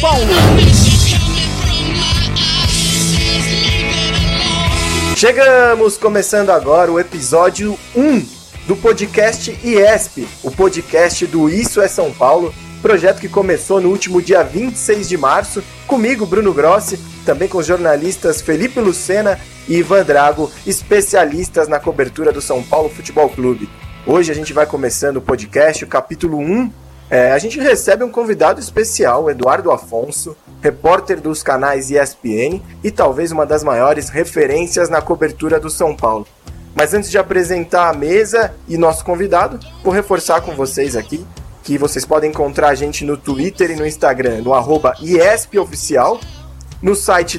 Paulo! Chegamos começando agora o episódio 1 do podcast IESP, o podcast do Isso é São Paulo, projeto que começou no último dia 26 de março, comigo, Bruno Grossi, também com os jornalistas Felipe Lucena e Ivan Drago, especialistas na cobertura do São Paulo Futebol Clube. Hoje a gente vai começando o podcast, o capítulo 1. É, a gente recebe um convidado especial, Eduardo Afonso, repórter dos canais ESPN e talvez uma das maiores referências na cobertura do São Paulo. Mas antes de apresentar a mesa e nosso convidado, vou reforçar com vocês aqui que vocês podem encontrar a gente no Twitter e no Instagram, no arroba IESPOficial, no site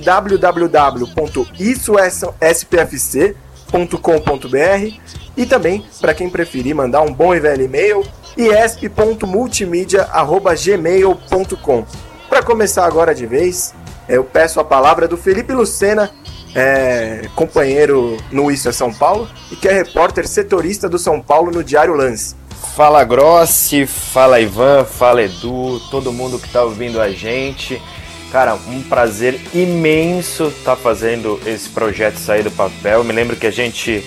www.issoespfc.com.br e também, para quem preferir mandar um bom e velho e-mail, iesp.multimedia.gmail.com. Para começar agora de vez, eu peço a palavra do Felipe Lucena, é, companheiro no Isso é São Paulo e que é repórter setorista do São Paulo no Diário Lance. Fala Grossi, fala Ivan, fala Edu, todo mundo que está ouvindo a gente. Cara, um prazer imenso estar tá fazendo esse projeto sair do papel. Me lembro que a gente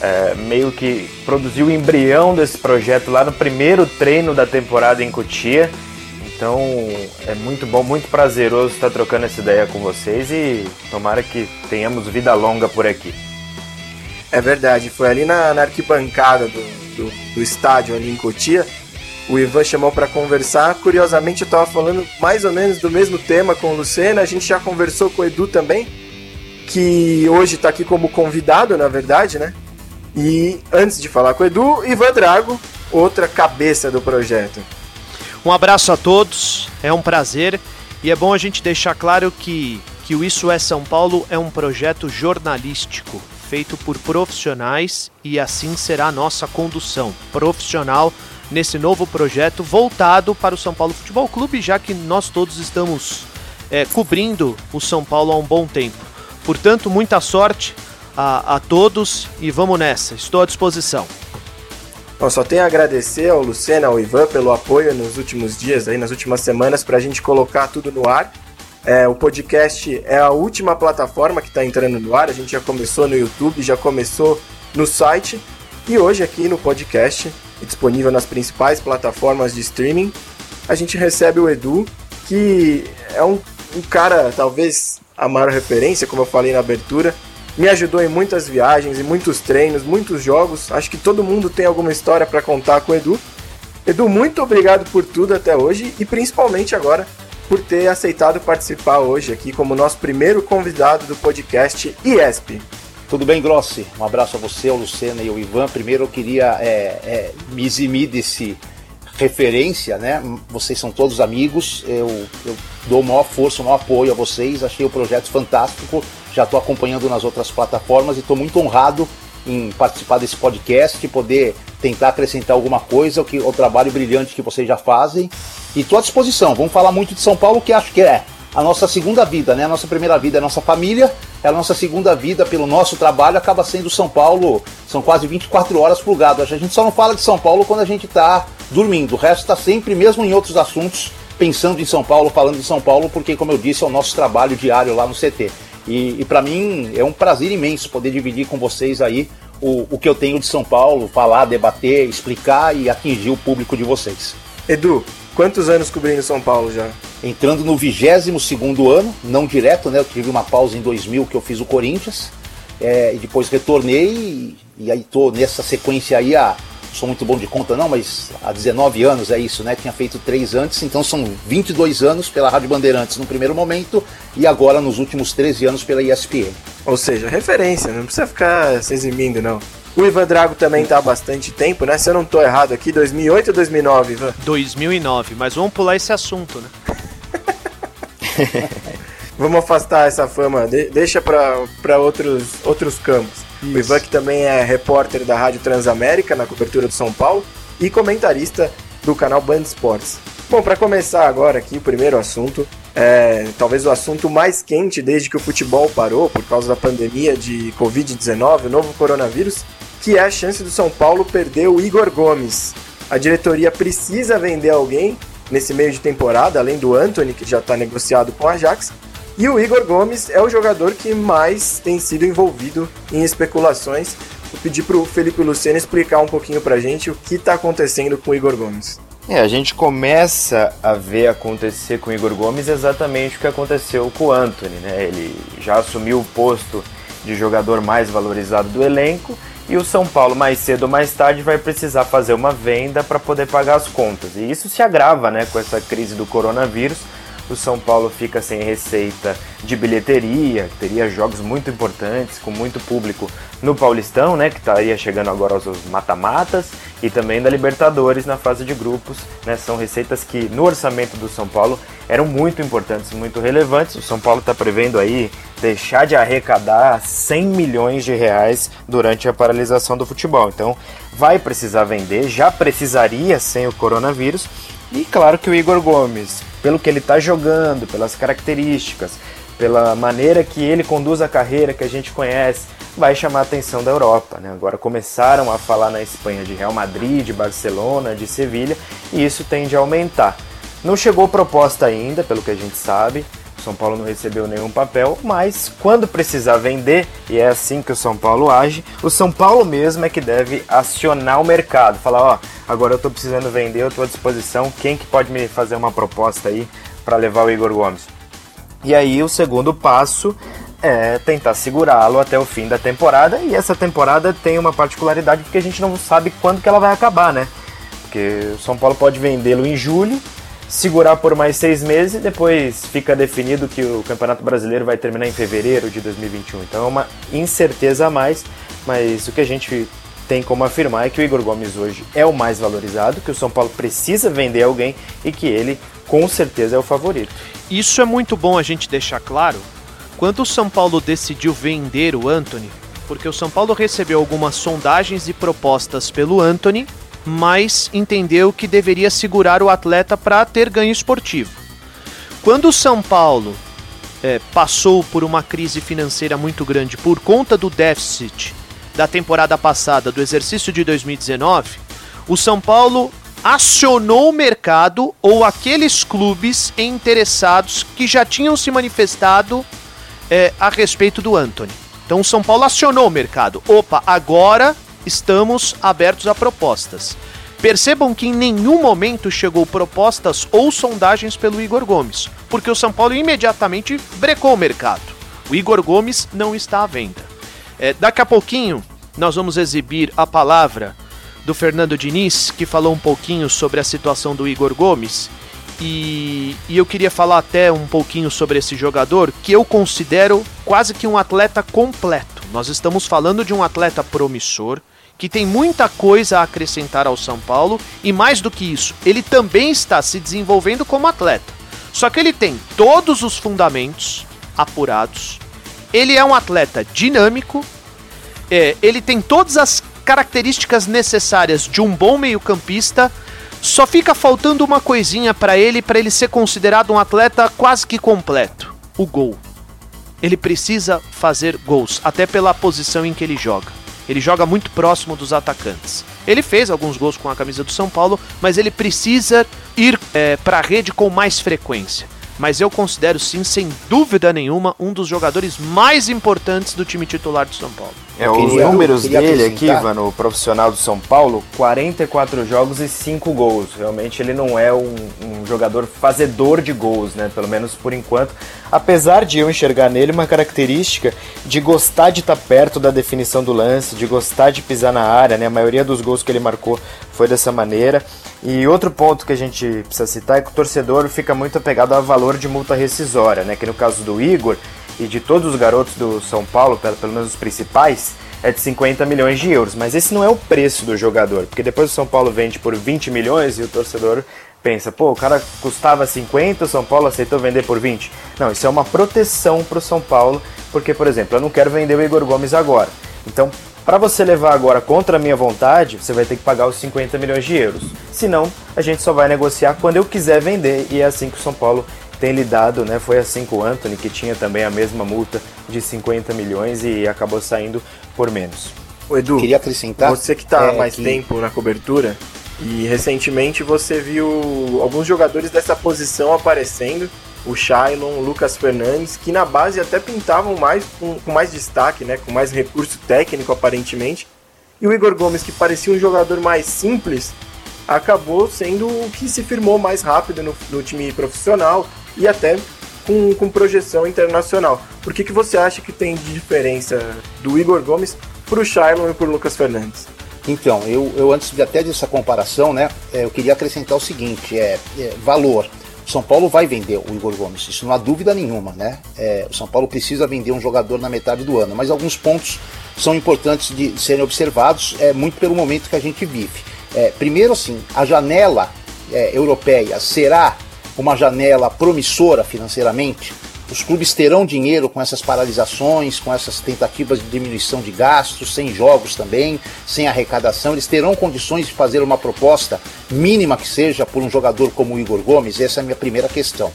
é, meio que produziu o embrião desse projeto lá no primeiro treino da temporada em Cotia. Então é muito bom, muito prazeroso estar trocando essa ideia com vocês e tomara que tenhamos vida longa por aqui. É verdade, foi ali na, na arquibancada do, do, do, estádio ali em Cotia. O Ivan chamou para conversar. Curiosamente, eu estava falando mais ou menos do mesmo tema com o Lucena. A gente já conversou com o Edu também, que hoje está aqui como convidado, na verdade, né? E antes de falar com o Edu, Ivan Drago, outra cabeça do projeto. Um abraço a todos, é um prazer e é bom a gente deixar claro que, que o Isso é São Paulo é um projeto jornalístico feito por profissionais e assim será a nossa condução profissional nesse novo projeto voltado para o São Paulo Futebol Clube, já que nós todos estamos é, cobrindo o São Paulo há um bom tempo. Portanto, muita sorte a, a todos e vamos nessa, estou à disposição. Bom, só tenho a agradecer ao Luciano, ao Ivan pelo apoio nos últimos dias, aí, nas últimas semanas, para a gente colocar tudo no ar. É, o podcast é a última plataforma que está entrando no ar. A gente já começou no YouTube, já começou no site e hoje aqui no podcast, disponível nas principais plataformas de streaming, a gente recebe o Edu, que é um, um cara, talvez a maior referência, como eu falei na abertura, me ajudou em muitas viagens, em muitos treinos, muitos jogos. Acho que todo mundo tem alguma história para contar com o Edu. Edu, muito obrigado por tudo até hoje e principalmente agora por ter aceitado participar hoje aqui como nosso primeiro convidado do podcast IESP. Tudo bem, Grossi? Um abraço a você, ao Lucena e ao Ivan. Primeiro eu queria é, é, me eximir desse referência, né? Vocês são todos amigos, eu, eu dou maior força, maior apoio a vocês. Achei o projeto fantástico já estou acompanhando nas outras plataformas e estou muito honrado em participar desse podcast poder tentar acrescentar alguma coisa ao, que, ao trabalho brilhante que vocês já fazem. E estou à disposição. Vamos falar muito de São Paulo, que acho que é a nossa segunda vida, né? A nossa primeira vida é a nossa família, é a nossa segunda vida pelo nosso trabalho, acaba sendo São Paulo. São quase 24 horas plugado. A gente só não fala de São Paulo quando a gente está dormindo. O resto está sempre, mesmo em outros assuntos, pensando em São Paulo, falando de São Paulo, porque, como eu disse, é o nosso trabalho diário lá no CT. E, e para mim é um prazer imenso poder dividir com vocês aí o, o que eu tenho de São Paulo, falar, debater, explicar e atingir o público de vocês. Edu, quantos anos cobrindo São Paulo já? Entrando no 22 segundo ano, não direto, né? Eu tive uma pausa em 2000 que eu fiz o Corinthians, é, e depois retornei e, e aí tô nessa sequência aí há sou muito bom de conta não, mas há 19 anos é isso, né? Tinha feito três antes, então são 22 anos pela Rádio Bandeirantes no primeiro momento e agora nos últimos 13 anos pela ESPN. Ou seja, referência, não precisa ficar se eximindo não. O Ivan Drago também está há bastante tempo, né? Se eu não estou errado aqui, 2008 ou 2009, Ivan? 2009, mas vamos pular esse assunto, né? vamos afastar essa fama, de deixa para outros, outros campos. Isso. O Ivan que também é repórter da Rádio Transamérica na cobertura do São Paulo e comentarista do canal Band Esportes. Bom, para começar agora aqui, o primeiro assunto, é talvez o assunto mais quente desde que o futebol parou por causa da pandemia de Covid-19, o novo coronavírus, que é a chance do São Paulo perder o Igor Gomes. A diretoria precisa vender alguém nesse meio de temporada, além do Anthony, que já está negociado com o Ajax. E o Igor Gomes é o jogador que mais tem sido envolvido em especulações. Vou pedir para o Felipe Luciano explicar um pouquinho para a gente o que está acontecendo com o Igor Gomes. É, a gente começa a ver acontecer com o Igor Gomes exatamente o que aconteceu com o Anthony, né? Ele já assumiu o posto de jogador mais valorizado do elenco e o São Paulo mais cedo ou mais tarde vai precisar fazer uma venda para poder pagar as contas. E isso se agrava, né, com essa crise do coronavírus. O São Paulo fica sem receita de bilheteria, teria jogos muito importantes, com muito público no Paulistão, né, que estaria chegando agora aos mata-matas, e também da Libertadores na fase de grupos. Né, são receitas que no orçamento do São Paulo eram muito importantes, muito relevantes. O São Paulo está prevendo aí deixar de arrecadar 100 milhões de reais durante a paralisação do futebol. Então vai precisar vender, já precisaria sem o coronavírus. E claro que o Igor Gomes, pelo que ele está jogando, pelas características, pela maneira que ele conduz a carreira que a gente conhece, vai chamar a atenção da Europa. Né? Agora começaram a falar na Espanha de Real Madrid, de Barcelona, de Sevilha, e isso tende a aumentar. Não chegou proposta ainda, pelo que a gente sabe. São Paulo não recebeu nenhum papel, mas quando precisar vender, e é assim que o São Paulo age, o São Paulo mesmo é que deve acionar o mercado. Falar, ó, agora eu estou precisando vender, eu estou à disposição, quem que pode me fazer uma proposta aí para levar o Igor Gomes? E aí o segundo passo é tentar segurá-lo até o fim da temporada, e essa temporada tem uma particularidade porque a gente não sabe quando que ela vai acabar, né? Porque o São Paulo pode vendê-lo em julho, segurar por mais seis meses e depois fica definido que o Campeonato Brasileiro vai terminar em fevereiro de 2021. Então é uma incerteza a mais, mas o que a gente tem como afirmar é que o Igor Gomes hoje é o mais valorizado, que o São Paulo precisa vender alguém e que ele com certeza é o favorito. Isso é muito bom a gente deixar claro. Quando o São Paulo decidiu vender o Anthony, porque o São Paulo recebeu algumas sondagens e propostas pelo Anthony mas entendeu que deveria segurar o atleta para ter ganho esportivo. Quando o São Paulo é, passou por uma crise financeira muito grande por conta do déficit da temporada passada, do exercício de 2019, o São Paulo acionou o mercado ou aqueles clubes interessados que já tinham se manifestado é, a respeito do Anthony. Então o São Paulo acionou o mercado. Opa, agora estamos abertos a propostas. Percebam que em nenhum momento chegou propostas ou sondagens pelo Igor Gomes, porque o São Paulo imediatamente brecou o mercado. O Igor Gomes não está à venda. É, daqui a pouquinho nós vamos exibir a palavra do Fernando Diniz, que falou um pouquinho sobre a situação do Igor Gomes. E, e, eu queria falar até um pouquinho sobre esse jogador que eu considero quase que um atleta completo. Nós estamos falando de um atleta promissor, que tem muita coisa a acrescentar ao São Paulo e mais do que isso, ele também está se desenvolvendo como atleta. Só que ele tem todos os fundamentos apurados. Ele é um atleta dinâmico. É, ele tem todas as características necessárias de um bom meio-campista. Só fica faltando uma coisinha para ele para ele ser considerado um atleta quase que completo: o gol. Ele precisa fazer gols, até pela posição em que ele joga. Ele joga muito próximo dos atacantes. Ele fez alguns gols com a camisa do São Paulo, mas ele precisa ir é, para a rede com mais frequência. Mas eu considero sim, sem dúvida nenhuma, um dos jogadores mais importantes do time titular do São Paulo. É, os queria- números dele aqui, acrescentar. Ivan, no profissional do São Paulo, 44 jogos e 5 gols. Realmente ele não é um, um jogador fazedor de gols, né? Pelo menos por enquanto. Apesar de eu enxergar nele uma característica de gostar de estar perto da definição do lance, de gostar de pisar na área, né? A maioria dos gols que ele marcou foi dessa maneira. E outro ponto que a gente precisa citar é que o torcedor fica muito apegado ao valor de multa rescisória, né? Que no caso do Igor e de todos os garotos do São Paulo, pelo, menos os principais, é de 50 milhões de euros. Mas esse não é o preço do jogador, porque depois o São Paulo vende por 20 milhões e o torcedor pensa, pô, o cara custava 50, o São Paulo aceitou vender por 20. Não, isso é uma proteção para o São Paulo, porque, por exemplo, eu não quero vender o Igor Gomes agora. Então, para você levar agora contra a minha vontade, você vai ter que pagar os 50 milhões de euros. Senão, a gente só vai negociar quando eu quiser vender, e é assim que o São Paulo tem lidado, né? Foi assim com o Anthony, que tinha também a mesma multa de 50 milhões e acabou saindo por menos. Ô, Edu, Queria acrescentar. você que tá é, mais que- tempo na cobertura e recentemente você viu alguns jogadores dessa posição aparecendo, o Shailon, o Lucas Fernandes, que na base até pintavam mais com, com mais destaque, né, com mais recurso técnico aparentemente, e o Igor Gomes, que parecia um jogador mais simples, acabou sendo o que se firmou mais rápido no, no time profissional e até com, com projeção internacional. Por que, que você acha que tem de diferença do Igor Gomes pro Shailon e pro Lucas Fernandes? Então, eu, eu antes de até dessa comparação, né, é, eu queria acrescentar o seguinte, é, é, valor. São Paulo vai vender o Igor Gomes, isso não há dúvida nenhuma, né? É, o São Paulo precisa vender um jogador na metade do ano, mas alguns pontos são importantes de serem observados, é muito pelo momento que a gente vive. É, primeiro, assim, a janela é, europeia será uma janela promissora financeiramente? Os clubes terão dinheiro com essas paralisações, com essas tentativas de diminuição de gastos, sem jogos também, sem arrecadação. Eles terão condições de fazer uma proposta mínima que seja por um jogador como o Igor Gomes? Essa é a minha primeira questão.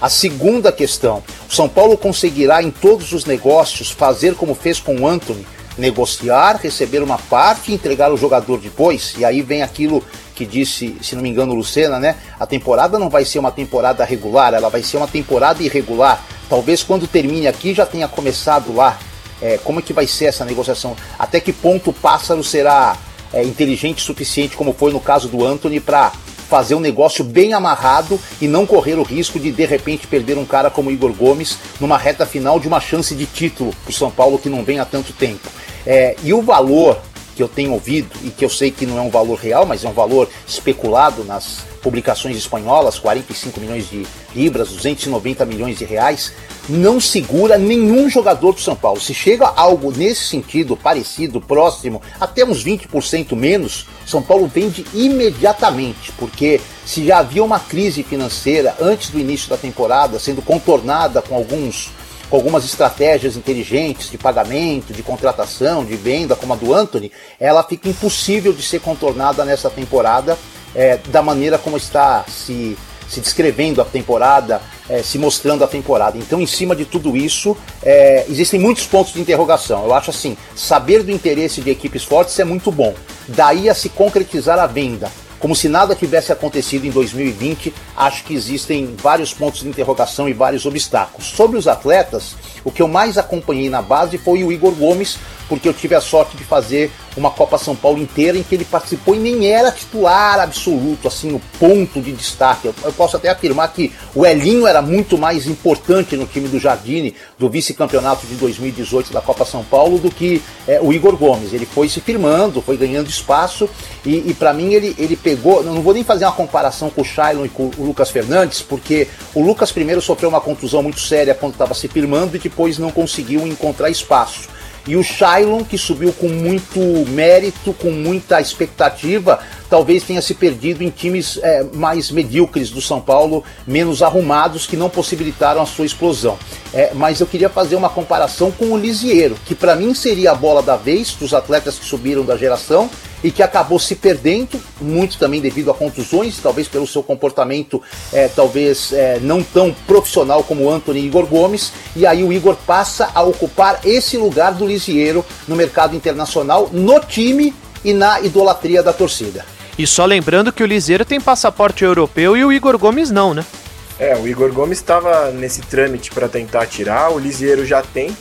A segunda questão: o São Paulo conseguirá em todos os negócios fazer como fez com o Anthony, negociar, receber uma parte e entregar o jogador depois? E aí vem aquilo que disse, se não me engano, Lucena, né? A temporada não vai ser uma temporada regular, ela vai ser uma temporada irregular. Talvez quando termine aqui já tenha começado lá. É, como é que vai ser essa negociação? Até que ponto o pássaro será é, inteligente o suficiente, como foi no caso do Anthony, para fazer um negócio bem amarrado e não correr o risco de de repente perder um cara como Igor Gomes numa reta final de uma chance de título para o São Paulo que não vem há tanto tempo. É, e o valor que eu tenho ouvido e que eu sei que não é um valor real, mas é um valor especulado nas publicações espanholas, 45 milhões de libras, 290 milhões de reais, não segura nenhum jogador do São Paulo. Se chega algo nesse sentido, parecido, próximo, até uns 20% menos, São Paulo vende imediatamente, porque se já havia uma crise financeira antes do início da temporada, sendo contornada com alguns com algumas estratégias inteligentes de pagamento, de contratação, de venda, como a do Anthony, ela fica impossível de ser contornada nessa temporada é, da maneira como está se, se descrevendo a temporada, é, se mostrando a temporada. Então, em cima de tudo isso, é, existem muitos pontos de interrogação. Eu acho assim, saber do interesse de equipes fortes é muito bom. Daí a se concretizar a venda como se nada tivesse acontecido em 2020, acho que existem vários pontos de interrogação e vários obstáculos. Sobre os atletas, o que eu mais acompanhei na base foi o Igor Gomes, porque eu tive a sorte de fazer uma Copa São Paulo inteira em que ele participou e nem era titular absoluto, assim, o ponto de destaque. Eu, eu posso até afirmar que o Elinho era muito mais importante no time do Jardine, do vice-campeonato de 2018 da Copa São Paulo, do que é, o Igor Gomes. Ele foi se firmando, foi ganhando espaço e, e para mim ele, ele pegou. Não vou nem fazer uma comparação com o Shailon e com o Lucas Fernandes, porque o Lucas primeiro sofreu uma contusão muito séria quando estava se firmando e depois não conseguiu encontrar espaço. E o Shailon, que subiu com muito mérito, com muita expectativa, talvez tenha se perdido em times é, mais medíocres do São Paulo, menos arrumados, que não possibilitaram a sua explosão. É, mas eu queria fazer uma comparação com o Lisieiro, que para mim seria a bola da vez dos atletas que subiram da geração e que acabou se perdendo, muito também devido a contusões, talvez pelo seu comportamento, é, talvez é, não tão profissional como Anthony e Igor Gomes, e aí o Igor passa a ocupar esse lugar do Lisieiro no mercado internacional, no time e na idolatria da torcida. E só lembrando que o Liseiro tem passaporte europeu e o Igor Gomes não, né? É, o Igor Gomes estava nesse trâmite para tentar tirar, o Lisieiro já tem.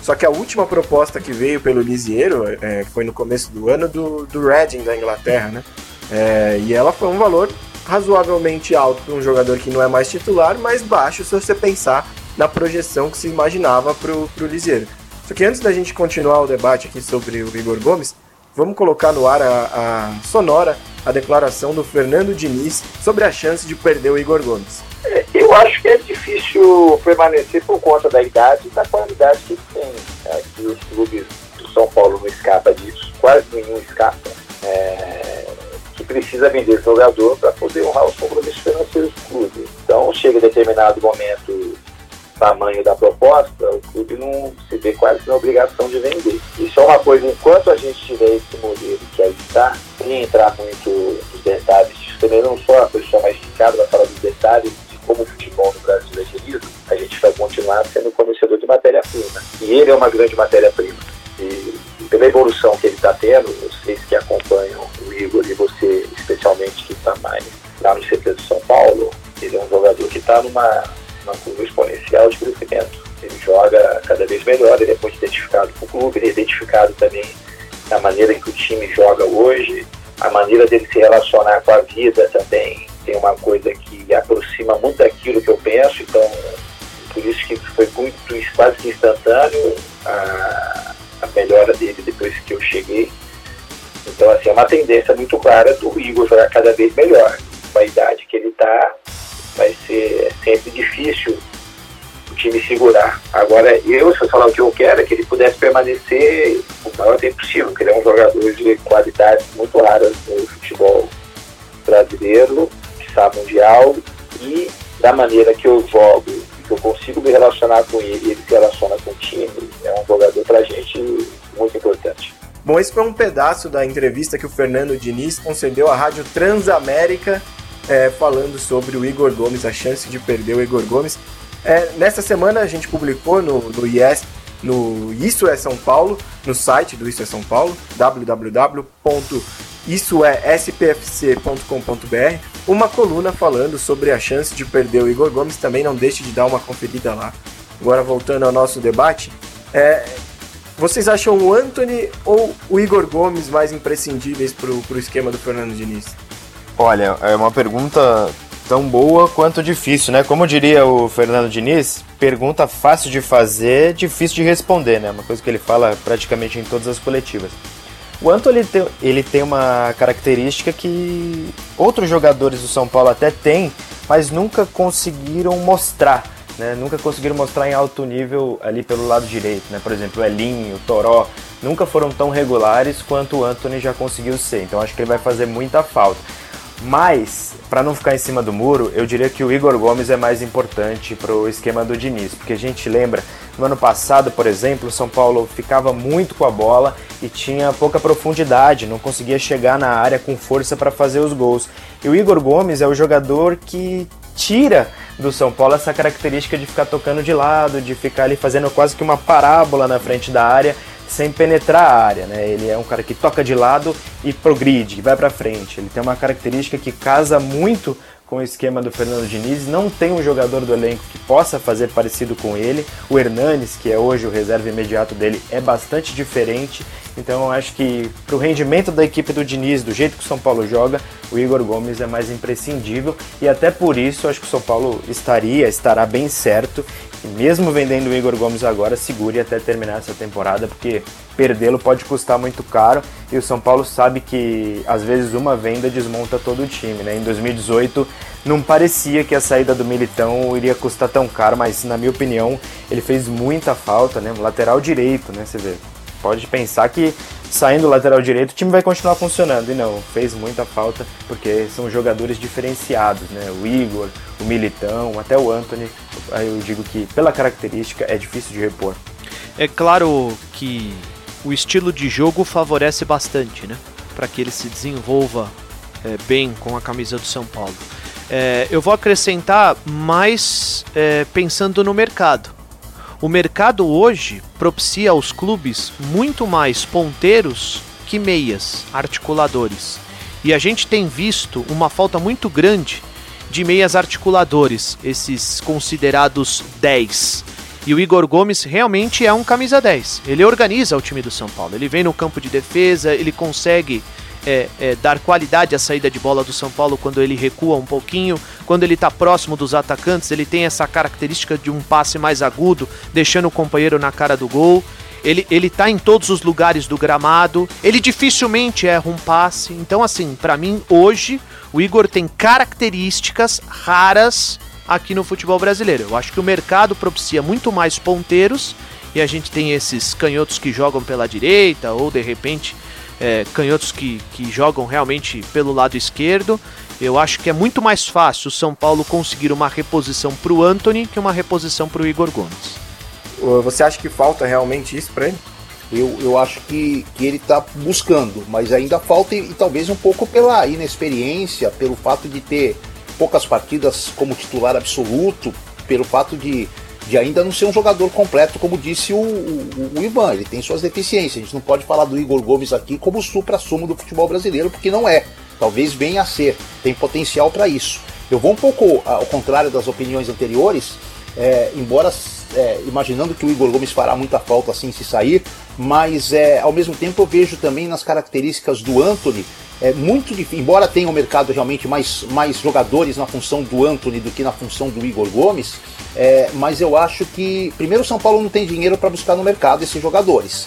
Só que a última proposta que veio pelo Lisieiro é, foi no começo do ano do, do Reading da Inglaterra, né? É, e ela foi um valor razoavelmente alto para um jogador que não é mais titular, mas baixo se você pensar na projeção que se imaginava para o Lisieiro. Só que antes da gente continuar o debate aqui sobre o Igor Gomes, vamos colocar no ar a, a sonora a declaração do Fernando Diniz sobre a chance de perder o Igor Gomes. É, eu acho que é difícil permanecer por conta da idade e da qualidade que tem. Aqui os clubes do São Paulo não escapa disso, quase nenhum escapa. É, que precisa vender jogador para poder honrar os compromissos financeiros do clube. Então chega determinado momento tamanho da proposta, o clube não se vê quase na obrigação de vender. Isso é uma coisa, enquanto a gente tiver esse modelo que aí está, sem entrar muito nos detalhes, também não sou a pessoa mais indicada para falar dos detalhes de como o futebol no Brasil é gerido, a gente vai continuar sendo conhecedor de matéria-prima. E ele é uma grande matéria-prima. E pela evolução que ele está tendo, vocês que acompanham o Igor e você especialmente que está mais lá no CT de São Paulo, ele é um jogador que está numa uma curva exponencial de crescimento. Ele joga cada vez melhor, ele é muito identificado com o clube, ele é identificado também na maneira que o time joga hoje, a maneira dele se relacionar com a vida também tem uma coisa que aproxima muito daquilo que eu penso, então por isso que foi muito, quase que instantâneo a, a melhora dele depois que eu cheguei. Então, assim, é uma tendência muito clara do Igor jogar cada vez melhor. Com a idade que ele está, vai ser sempre difícil o time segurar. Agora, eu, se eu falar o que eu quero, é que ele pudesse permanecer o maior tempo possível, porque ele é um jogador de qualidade muito rara no futebol brasileiro, que sabe mundial, e da maneira que eu jogo, que eu consigo me relacionar com ele, ele se relaciona com o time, é um jogador pra gente muito importante. Bom, esse foi um pedaço da entrevista que o Fernando Diniz concedeu à Rádio Transamérica é, falando sobre o Igor Gomes, a chance de perder o Igor Gomes. É, nessa semana a gente publicou no, no no Isso é São Paulo, no site do Isso é São Paulo, www.issoespfc.com.br, uma coluna falando sobre a chance de perder o Igor Gomes. Também não deixe de dar uma conferida lá. Agora voltando ao nosso debate, é, vocês acham o Anthony ou o Igor Gomes mais imprescindíveis para o esquema do Fernando Diniz? Olha, é uma pergunta tão boa quanto difícil, né? Como diria o Fernando Diniz, pergunta fácil de fazer, difícil de responder, né? Uma coisa que ele fala praticamente em todas as coletivas. O Anto ele tem, ele tem uma característica que outros jogadores do São Paulo até têm, mas nunca conseguiram mostrar, né? Nunca conseguiram mostrar em alto nível ali pelo lado direito, né? Por exemplo, o Elinho, o Toró, nunca foram tão regulares quanto o Anthony já conseguiu ser. Então acho que ele vai fazer muita falta. Mas, para não ficar em cima do muro, eu diria que o Igor Gomes é mais importante para o esquema do Diniz, porque a gente lembra, no ano passado, por exemplo, o São Paulo ficava muito com a bola e tinha pouca profundidade, não conseguia chegar na área com força para fazer os gols. E o Igor Gomes é o jogador que tira do São Paulo essa característica de ficar tocando de lado, de ficar ali fazendo quase que uma parábola na frente da área sem penetrar a área, né? Ele é um cara que toca de lado e progride, vai para frente. Ele tem uma característica que casa muito com o esquema do Fernando Diniz. Não tem um jogador do elenco que possa fazer parecido com ele. O Hernanes, que é hoje o reserva imediato dele, é bastante diferente. Então eu acho que para o rendimento da equipe do Diniz, do jeito que o São Paulo joga, o Igor Gomes é mais imprescindível. E até por isso eu acho que o São Paulo estaria, estará bem certo e mesmo vendendo o Igor Gomes agora, segure até terminar essa temporada, porque perdê-lo pode custar muito caro e o São Paulo sabe que às vezes uma venda desmonta todo o time. Né? Em 2018 não parecia que a saída do Militão iria custar tão caro, mas na minha opinião ele fez muita falta, né? lateral direito, né? Você vê. Pode pensar que saindo do lateral direito o time vai continuar funcionando. E não, fez muita falta porque são jogadores diferenciados, né? O Igor, o Militão, até o Anthony. Aí eu digo que pela característica é difícil de repor. É claro que o estilo de jogo favorece bastante, né? Para que ele se desenvolva é, bem com a camisa do São Paulo. É, eu vou acrescentar mais é, pensando no mercado. O mercado hoje propicia aos clubes muito mais ponteiros que meias, articuladores. E a gente tem visto uma falta muito grande de meias articuladores, esses considerados 10. E o Igor Gomes realmente é um camisa 10. Ele organiza o time do São Paulo. Ele vem no campo de defesa, ele consegue é, é, dar qualidade à saída de bola do São Paulo quando ele recua um pouquinho. Quando ele está próximo dos atacantes, ele tem essa característica de um passe mais agudo, deixando o companheiro na cara do gol. Ele, ele tá em todos os lugares do gramado. Ele dificilmente erra um passe. Então, assim, para mim, hoje, o Igor tem características raras aqui no futebol brasileiro. Eu acho que o mercado propicia muito mais ponteiros e a gente tem esses canhotos que jogam pela direita ou de repente é, canhotos que, que jogam realmente pelo lado esquerdo. Eu acho que é muito mais fácil o São Paulo conseguir uma reposição para o Anthony que uma reposição para o Igor Gomes. Você acha que falta realmente isso para ele? Eu, eu acho que, que ele está buscando, mas ainda falta, e, e talvez um pouco pela inexperiência, pelo fato de ter poucas partidas como titular absoluto, pelo fato de, de ainda não ser um jogador completo, como disse o, o, o, Ivan. Ele tem suas deficiências. A gente não pode falar do Igor Gomes aqui como o supra-sumo do futebol brasileiro, porque não é. Talvez venha a ser. Tem potencial para isso. Eu vou um pouco ao contrário das opiniões anteriores, é, embora é, imaginando que o Igor Gomes fará muita falta assim se sair, mas é, ao mesmo tempo eu vejo também nas características do Anthony é muito difícil, embora tenha um mercado realmente mais, mais jogadores na função do Anthony do que na função do Igor Gomes, é, mas eu acho que primeiro o São Paulo não tem dinheiro para buscar no mercado esses jogadores.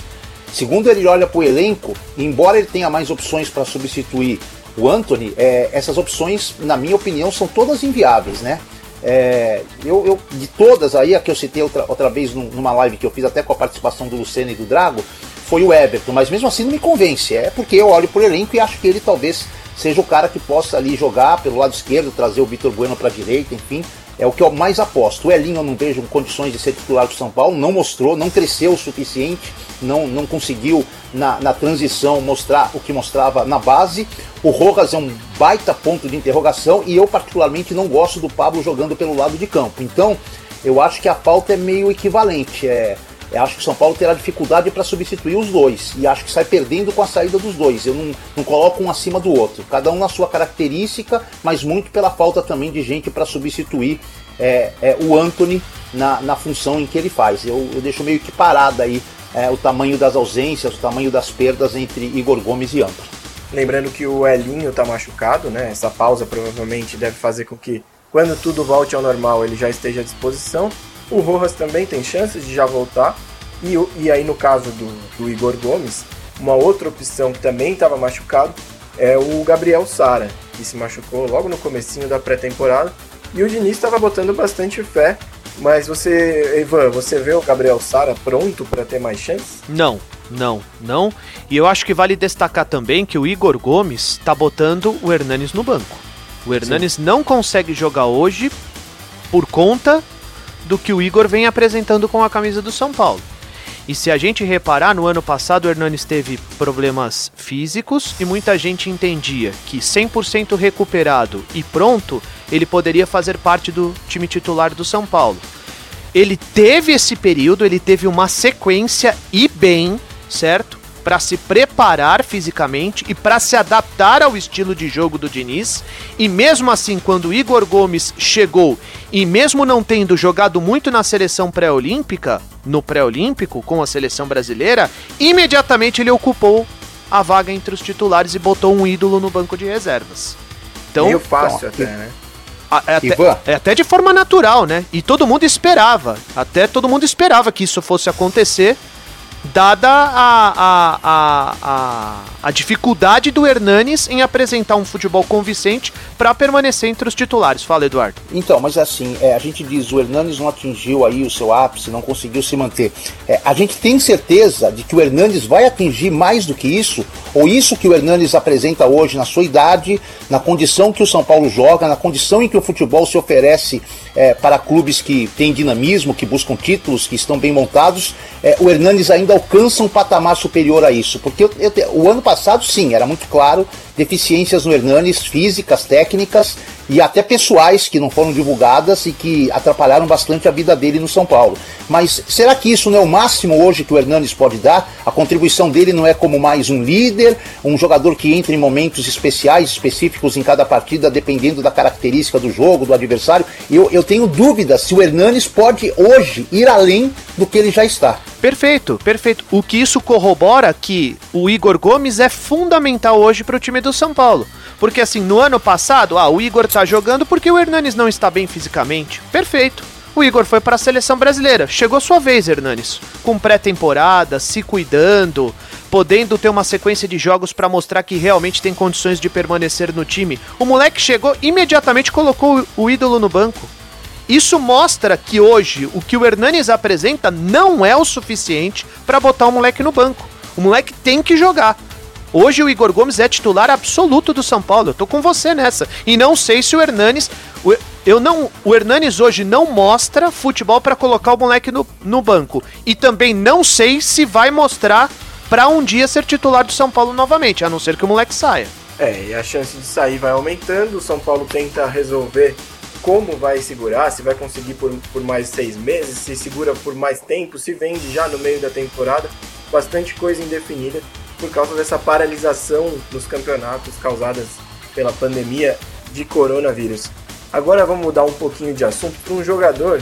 Segundo, ele olha para o elenco, embora ele tenha mais opções para substituir o Anthony, é, essas opções, na minha opinião, são todas inviáveis, né? É, eu, eu, de todas aí, a que eu citei outra, outra vez numa live que eu fiz até com a participação do Luceno e do Drago, foi o Everton, mas mesmo assim não me convence. É porque eu olho pro elenco e acho que ele talvez seja o cara que possa ali jogar pelo lado esquerdo, trazer o Vitor Bueno para a direita, enfim. É o que eu mais aposto. O Elinho eu não vejo condições de ser titular do São Paulo, não mostrou, não cresceu o suficiente, não, não conseguiu na, na transição mostrar o que mostrava na base. O Rojas é um baita ponto de interrogação e eu particularmente não gosto do Pablo jogando pelo lado de campo. Então eu acho que a pauta é meio equivalente. É, eu acho que o São Paulo terá dificuldade para substituir os dois. E acho que sai perdendo com a saída dos dois. Eu não, não coloco um acima do outro. Cada um na sua característica, mas muito pela falta também de gente para substituir é, é, o Anthony na, na função em que ele faz. Eu, eu deixo meio que parada aí é, o tamanho das ausências, o tamanho das perdas entre Igor Gomes e Anthony. Lembrando que o Elinho está machucado, né? Essa pausa provavelmente deve fazer com que, quando tudo volte ao normal, ele já esteja à disposição. O Rojas também tem chances de já voltar. E, e aí, no caso do, do Igor Gomes, uma outra opção que também estava machucado é o Gabriel Sara, que se machucou logo no comecinho da pré-temporada. E o Diniz estava botando bastante fé. Mas você, Ivan, você vê o Gabriel Sara pronto para ter mais chances? Não, não, não. E eu acho que vale destacar também que o Igor Gomes está botando o Hernanes no banco. O Hernanes Sim. não consegue jogar hoje por conta do que o Igor vem apresentando com a camisa do São Paulo. E se a gente reparar, no ano passado o Hernanes teve problemas físicos e muita gente entendia que 100% recuperado e pronto, ele poderia fazer parte do time titular do São Paulo. Ele teve esse período, ele teve uma sequência e bem, certo? Para se preparar fisicamente e para se adaptar ao estilo de jogo do Diniz. E mesmo assim, quando Igor Gomes chegou e mesmo não tendo jogado muito na seleção pré-olímpica, no pré-olímpico com a seleção brasileira, imediatamente ele ocupou a vaga entre os titulares e botou um ídolo no banco de reservas. Então, Meio fácil até, né? É até, é até de forma natural, né? E todo mundo esperava. Até todo mundo esperava que isso fosse acontecer dada a, a, a, a, a dificuldade do Hernanes em apresentar um futebol convincente para permanecer entre os titulares. Fala, Eduardo. Então, mas assim, é, a gente diz o Hernanes não atingiu aí o seu ápice, não conseguiu se manter. É, a gente tem certeza de que o Hernanes vai atingir mais do que isso, ou isso que o Hernanes apresenta hoje na sua idade, na condição que o São Paulo joga, na condição em que o futebol se oferece é, para clubes que têm dinamismo, que buscam títulos, que estão bem montados, é, o Hernanes ainda alcança um patamar superior a isso. Porque eu, eu, o ano passado, sim, era muito claro deficiências no Hernanes, físicas, técnicas e até pessoais que não foram divulgadas e que atrapalharam bastante a vida dele no São Paulo. Mas será que isso não é o máximo hoje que o Hernanes pode dar? A contribuição dele não é como mais um líder, um jogador que entra em momentos especiais, específicos em cada partida, dependendo da característica do jogo, do adversário. Eu, eu tenho dúvidas se o Hernanes pode hoje ir além do que ele já está. Perfeito, perfeito. O que isso corrobora que o Igor Gomes é fundamental hoje para o time do São Paulo. Porque assim, no ano passado, ah, o Igor tá jogando porque o Hernanes não está bem fisicamente. Perfeito. O Igor foi para a seleção brasileira. Chegou sua vez, Hernanes. Com pré-temporada, se cuidando, podendo ter uma sequência de jogos para mostrar que realmente tem condições de permanecer no time. O moleque chegou imediatamente colocou o ídolo no banco. Isso mostra que hoje o que o Hernanes apresenta não é o suficiente para botar o moleque no banco. O moleque tem que jogar. Hoje o Igor Gomes é titular absoluto do São Paulo. Eu tô com você nessa. E não sei se o Hernanes. Eu não, o Hernanes hoje não mostra futebol para colocar o moleque no, no banco. E também não sei se vai mostrar para um dia ser titular do São Paulo novamente, a não ser que o moleque saia. É, e a chance de sair vai aumentando. O São Paulo tenta resolver como vai segurar, se vai conseguir por, por mais seis meses, se segura por mais tempo, se vende já no meio da temporada. Bastante coisa indefinida por causa dessa paralisação nos campeonatos causadas pela pandemia de coronavírus. Agora vamos mudar um pouquinho de assunto para um jogador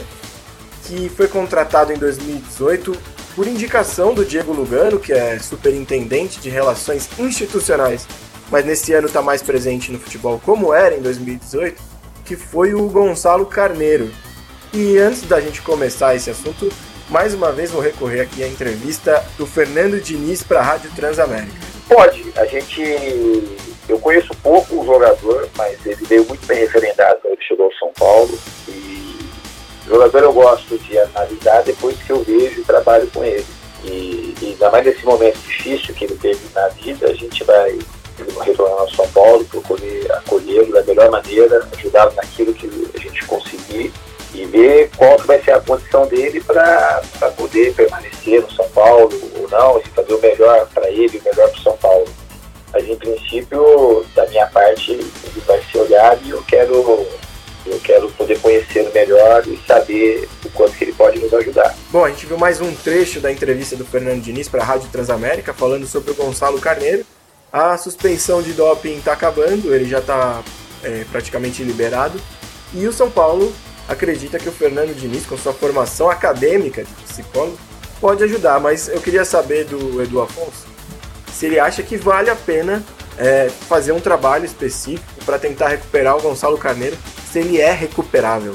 que foi contratado em 2018 por indicação do Diego Lugano, que é superintendente de relações institucionais, mas nesse ano está mais presente no futebol como era em 2018, que foi o Gonçalo Carneiro. E antes da gente começar esse assunto, mais uma vez vou recorrer aqui à entrevista do Fernando Diniz para a Rádio Transamérica. Pode, a gente eu conheço pouco o jogador, mas ele veio muito bem referendado quando ele chegou ao São Paulo. E o jogador eu gosto de analisar depois que eu vejo e trabalho com ele. E, e ainda mais nesse momento difícil que ele teve na vida, a gente vai retornar ao São Paulo, procurar acolhê-lo da melhor maneira, ajudá-lo naquilo que a gente conseguir e ver qual que vai ser a condição dele para poder permanecer no São Paulo ou não, e fazer o melhor para ele, o melhor para o São Paulo. Mas em princípio, da minha parte, ele vai ser olhado e eu quero, eu quero poder conhecê-lo melhor e saber o quanto que ele pode nos ajudar. Bom, a gente viu mais um trecho da entrevista do Fernando Diniz para a Rádio Transamérica falando sobre o Gonçalo Carneiro. A suspensão de doping está acabando, ele já está é, praticamente liberado. E o São Paulo acredita que o Fernando Diniz, com sua formação acadêmica de psicólogo, pode ajudar. Mas eu queria saber do Edu Afonso se ele acha que vale a pena é, fazer um trabalho específico para tentar recuperar o Gonçalo Carneiro, se ele é recuperável.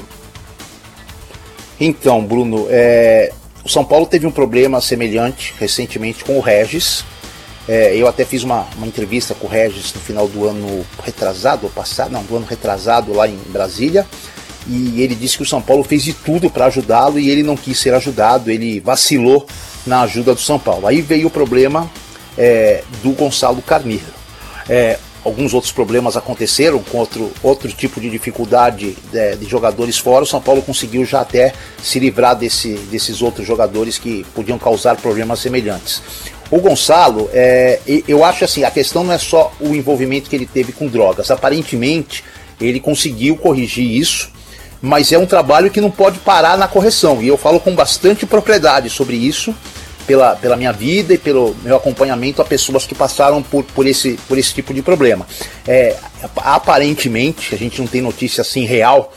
Então, Bruno, é, o São Paulo teve um problema semelhante recentemente com o Regis. É, eu até fiz uma, uma, entrevista com o Regis no final do ano retrasado, passado, não, do ano retrasado lá em Brasília. E ele disse que o São Paulo fez de tudo para ajudá-lo e ele não quis ser ajudado, ele vacilou na ajuda do São Paulo. Aí veio o problema é, do Gonçalo Carneiro. É, alguns outros problemas aconteceram com outro, outro tipo de dificuldade é, de jogadores fora. O São Paulo conseguiu já até se livrar desse, desses outros jogadores que podiam causar problemas semelhantes. O Gonçalo, é, eu acho assim, a questão não é só o envolvimento que ele teve com drogas. Aparentemente, ele conseguiu corrigir isso, mas é um trabalho que não pode parar na correção. E eu falo com bastante propriedade sobre isso pela, pela minha vida e pelo meu acompanhamento a pessoas que passaram por, por, esse, por esse tipo de problema. É, aparentemente, a gente não tem notícia assim real,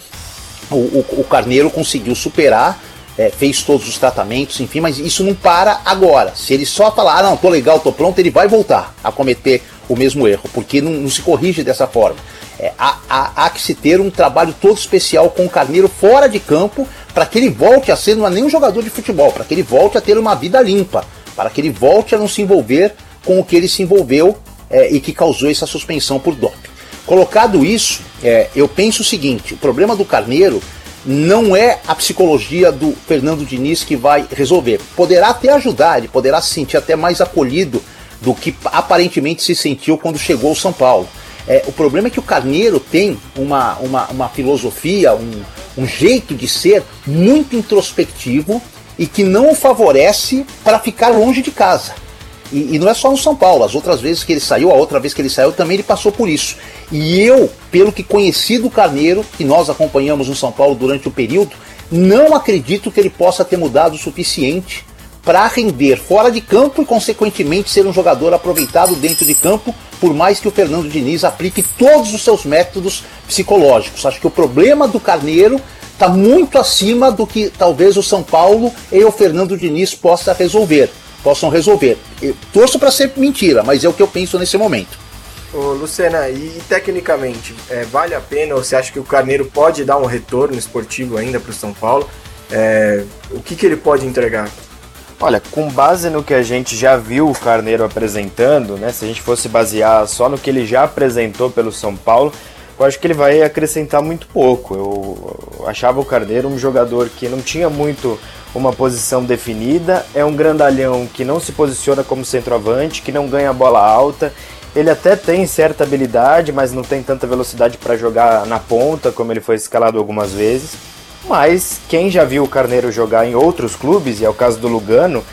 o, o, o Carneiro conseguiu superar é, fez todos os tratamentos, enfim, mas isso não para agora. Se ele só falar, ah, não, tô legal, tô pronto, ele vai voltar a cometer o mesmo erro, porque não, não se corrige dessa forma. É, há, há, há, que se ter um trabalho todo especial com o Carneiro fora de campo para que ele volte a ser não é nem um jogador de futebol, para que ele volte a ter uma vida limpa, para que ele volte a não se envolver com o que ele se envolveu é, e que causou essa suspensão por doping. Colocado isso, é, eu penso o seguinte: o problema do Carneiro não é a psicologia do Fernando Diniz que vai resolver. Poderá até ajudar, ele poderá se sentir até mais acolhido do que aparentemente se sentiu quando chegou ao São Paulo. É, o problema é que o Carneiro tem uma, uma, uma filosofia, um, um jeito de ser muito introspectivo e que não o favorece para ficar longe de casa. E, e, não é só no São Paulo, as outras vezes que ele saiu, a outra vez que ele saiu também ele passou por isso. E eu, pelo que conheci do Carneiro, que nós acompanhamos no São Paulo durante o período, Não acredito que ele possa ter mudado o suficiente para render fora de campo e, consequentemente, ser um jogador aproveitado dentro de campo, por mais que o Fernando Diniz aplique todos os seus métodos psicológicos. Acho que o problema do Carneiro está muito acima do que talvez o São Paulo e o Fernando Diniz possa resolver, possam resolver. Eu torço para ser mentira, mas é o que eu penso nesse momento. Ô, Lucena, e, tecnicamente, é, vale a pena ou você acha que o Carneiro pode dar um retorno esportivo ainda para o São Paulo? É, o que, que ele pode entregar? Olha, com base no que a gente já viu o Carneiro apresentando, né? Se a gente fosse basear só no que ele já apresentou pelo São Paulo, eu acho que ele vai acrescentar muito pouco. Eu achava o Carneiro um jogador que não tinha muito uma posição definida, é um grandalhão que não se posiciona como centroavante, que não ganha bola alta. Ele até tem certa habilidade, mas não tem tanta velocidade para jogar na ponta, como ele foi escalado algumas vezes. Mas quem já viu o Carneiro jogar em outros clubes, e é o caso do Lugano,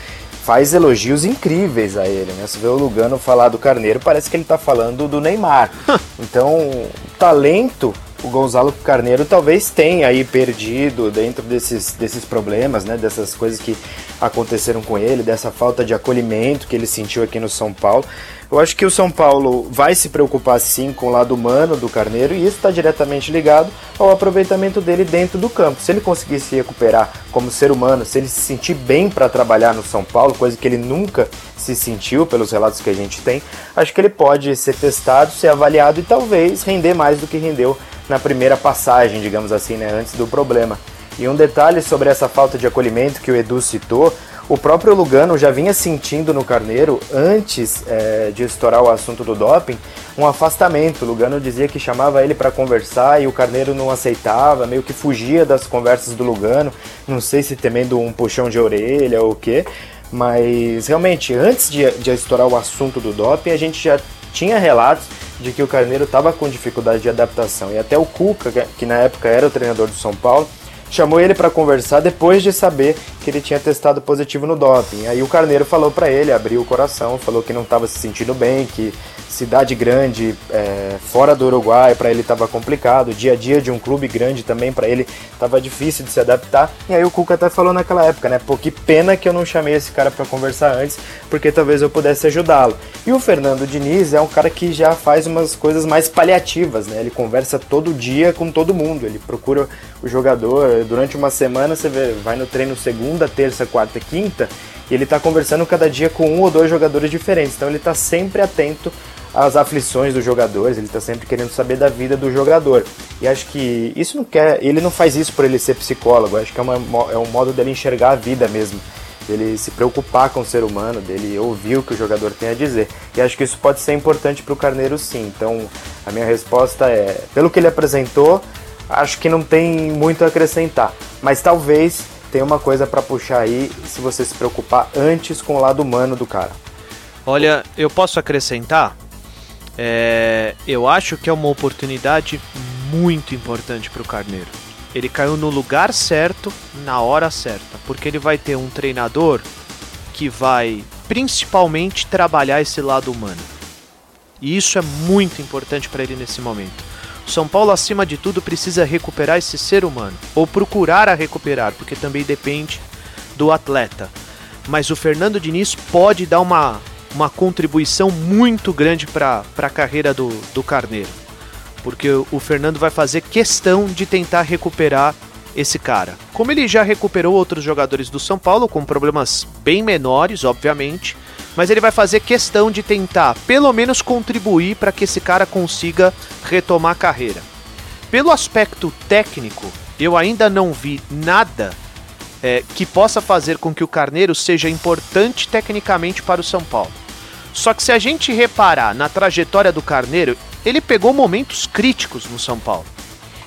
faz elogios incríveis a ele, né? Você vê o Lugano falar do Carneiro, parece que ele tá falando do Neymar. então, talento, o Gonzalo Carneiro talvez tenha aí perdido dentro desses, desses problemas, né? Dessas coisas que aconteceram com ele, dessa falta de acolhimento que ele sentiu aqui no São Paulo. Eu acho que o São Paulo vai se preocupar sim com o lado humano do Carneiro e isso está diretamente ligado ao aproveitamento dele dentro do campo. Se ele conseguir se recuperar como ser humano, se ele se sentir bem para trabalhar no São Paulo, coisa que ele nunca se sentiu pelos relatos que a gente tem, acho que ele pode ser testado, ser avaliado e talvez render mais do que rendeu na primeira passagem, digamos assim, né, antes do problema. E um detalhe sobre essa falta de acolhimento que o Edu citou, o próprio Lugano já vinha sentindo no Carneiro, antes é, de estourar o assunto do doping, um afastamento. Lugano dizia que chamava ele para conversar e o Carneiro não aceitava, meio que fugia das conversas do Lugano. Não sei se temendo um puxão de orelha ou o quê, mas realmente, antes de, de estourar o assunto do doping, a gente já tinha relatos de que o Carneiro estava com dificuldade de adaptação. E até o Cuca, que na época era o treinador do São Paulo, chamou ele para conversar depois de saber que ele tinha testado positivo no doping. Aí o Carneiro falou para ele, abriu o coração, falou que não estava se sentindo bem, que cidade grande, é, fora do Uruguai, para ele estava complicado. O dia a dia de um clube grande também, para ele estava difícil de se adaptar. E aí o Cuca até falou naquela época, né? Pô, que pena que eu não chamei esse cara para conversar antes, porque talvez eu pudesse ajudá-lo. E o Fernando Diniz é um cara que já faz umas coisas mais paliativas, né? Ele conversa todo dia com todo mundo, ele procura o jogador. Durante uma semana você vê, vai no treino segunda, terça, quarta e quinta. E ele está conversando cada dia com um ou dois jogadores diferentes. Então ele está sempre atento as aflições dos jogadores, ele está sempre querendo saber da vida do jogador. E acho que isso não quer, ele não faz isso por ele ser psicólogo, acho que é, uma, é um modo dele enxergar a vida mesmo, dele se preocupar com o ser humano, dele ouvir o que o jogador tem a dizer. E acho que isso pode ser importante para o Carneiro sim. Então a minha resposta é, pelo que ele apresentou, acho que não tem muito a acrescentar, mas talvez tenha uma coisa para puxar aí se você se preocupar antes com o lado humano do cara. Olha, eu posso acrescentar? É, eu acho que é uma oportunidade muito importante para o Carneiro. Ele caiu no lugar certo, na hora certa, porque ele vai ter um treinador que vai principalmente trabalhar esse lado humano. E isso é muito importante para ele nesse momento. O São Paulo, acima de tudo, precisa recuperar esse ser humano, ou procurar a recuperar, porque também depende do atleta. Mas o Fernando Diniz pode dar uma uma contribuição muito grande para a carreira do, do Carneiro. Porque o Fernando vai fazer questão de tentar recuperar esse cara. Como ele já recuperou outros jogadores do São Paulo, com problemas bem menores, obviamente, mas ele vai fazer questão de tentar, pelo menos, contribuir para que esse cara consiga retomar a carreira. Pelo aspecto técnico, eu ainda não vi nada é, que possa fazer com que o Carneiro seja importante tecnicamente para o São Paulo. Só que se a gente reparar na trajetória do Carneiro, ele pegou momentos críticos no São Paulo.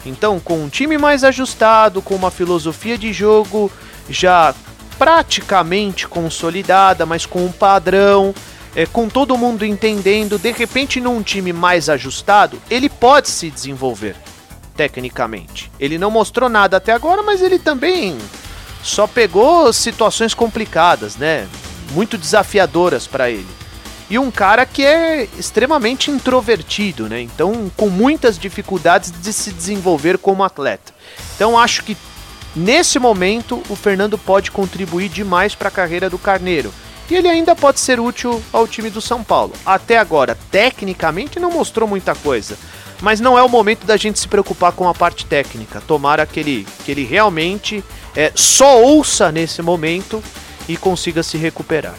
Então, com um time mais ajustado, com uma filosofia de jogo já praticamente consolidada, mas com um padrão, é, com todo mundo entendendo, de repente num time mais ajustado, ele pode se desenvolver tecnicamente. Ele não mostrou nada até agora, mas ele também só pegou situações complicadas, né? Muito desafiadoras para ele e um cara que é extremamente introvertido, né? Então, com muitas dificuldades de se desenvolver como atleta. Então, acho que nesse momento o Fernando pode contribuir demais para a carreira do Carneiro. E ele ainda pode ser útil ao time do São Paulo. Até agora, tecnicamente, não mostrou muita coisa. Mas não é o momento da gente se preocupar com a parte técnica. Tomara que ele, que ele realmente é, só ouça nesse momento e consiga se recuperar.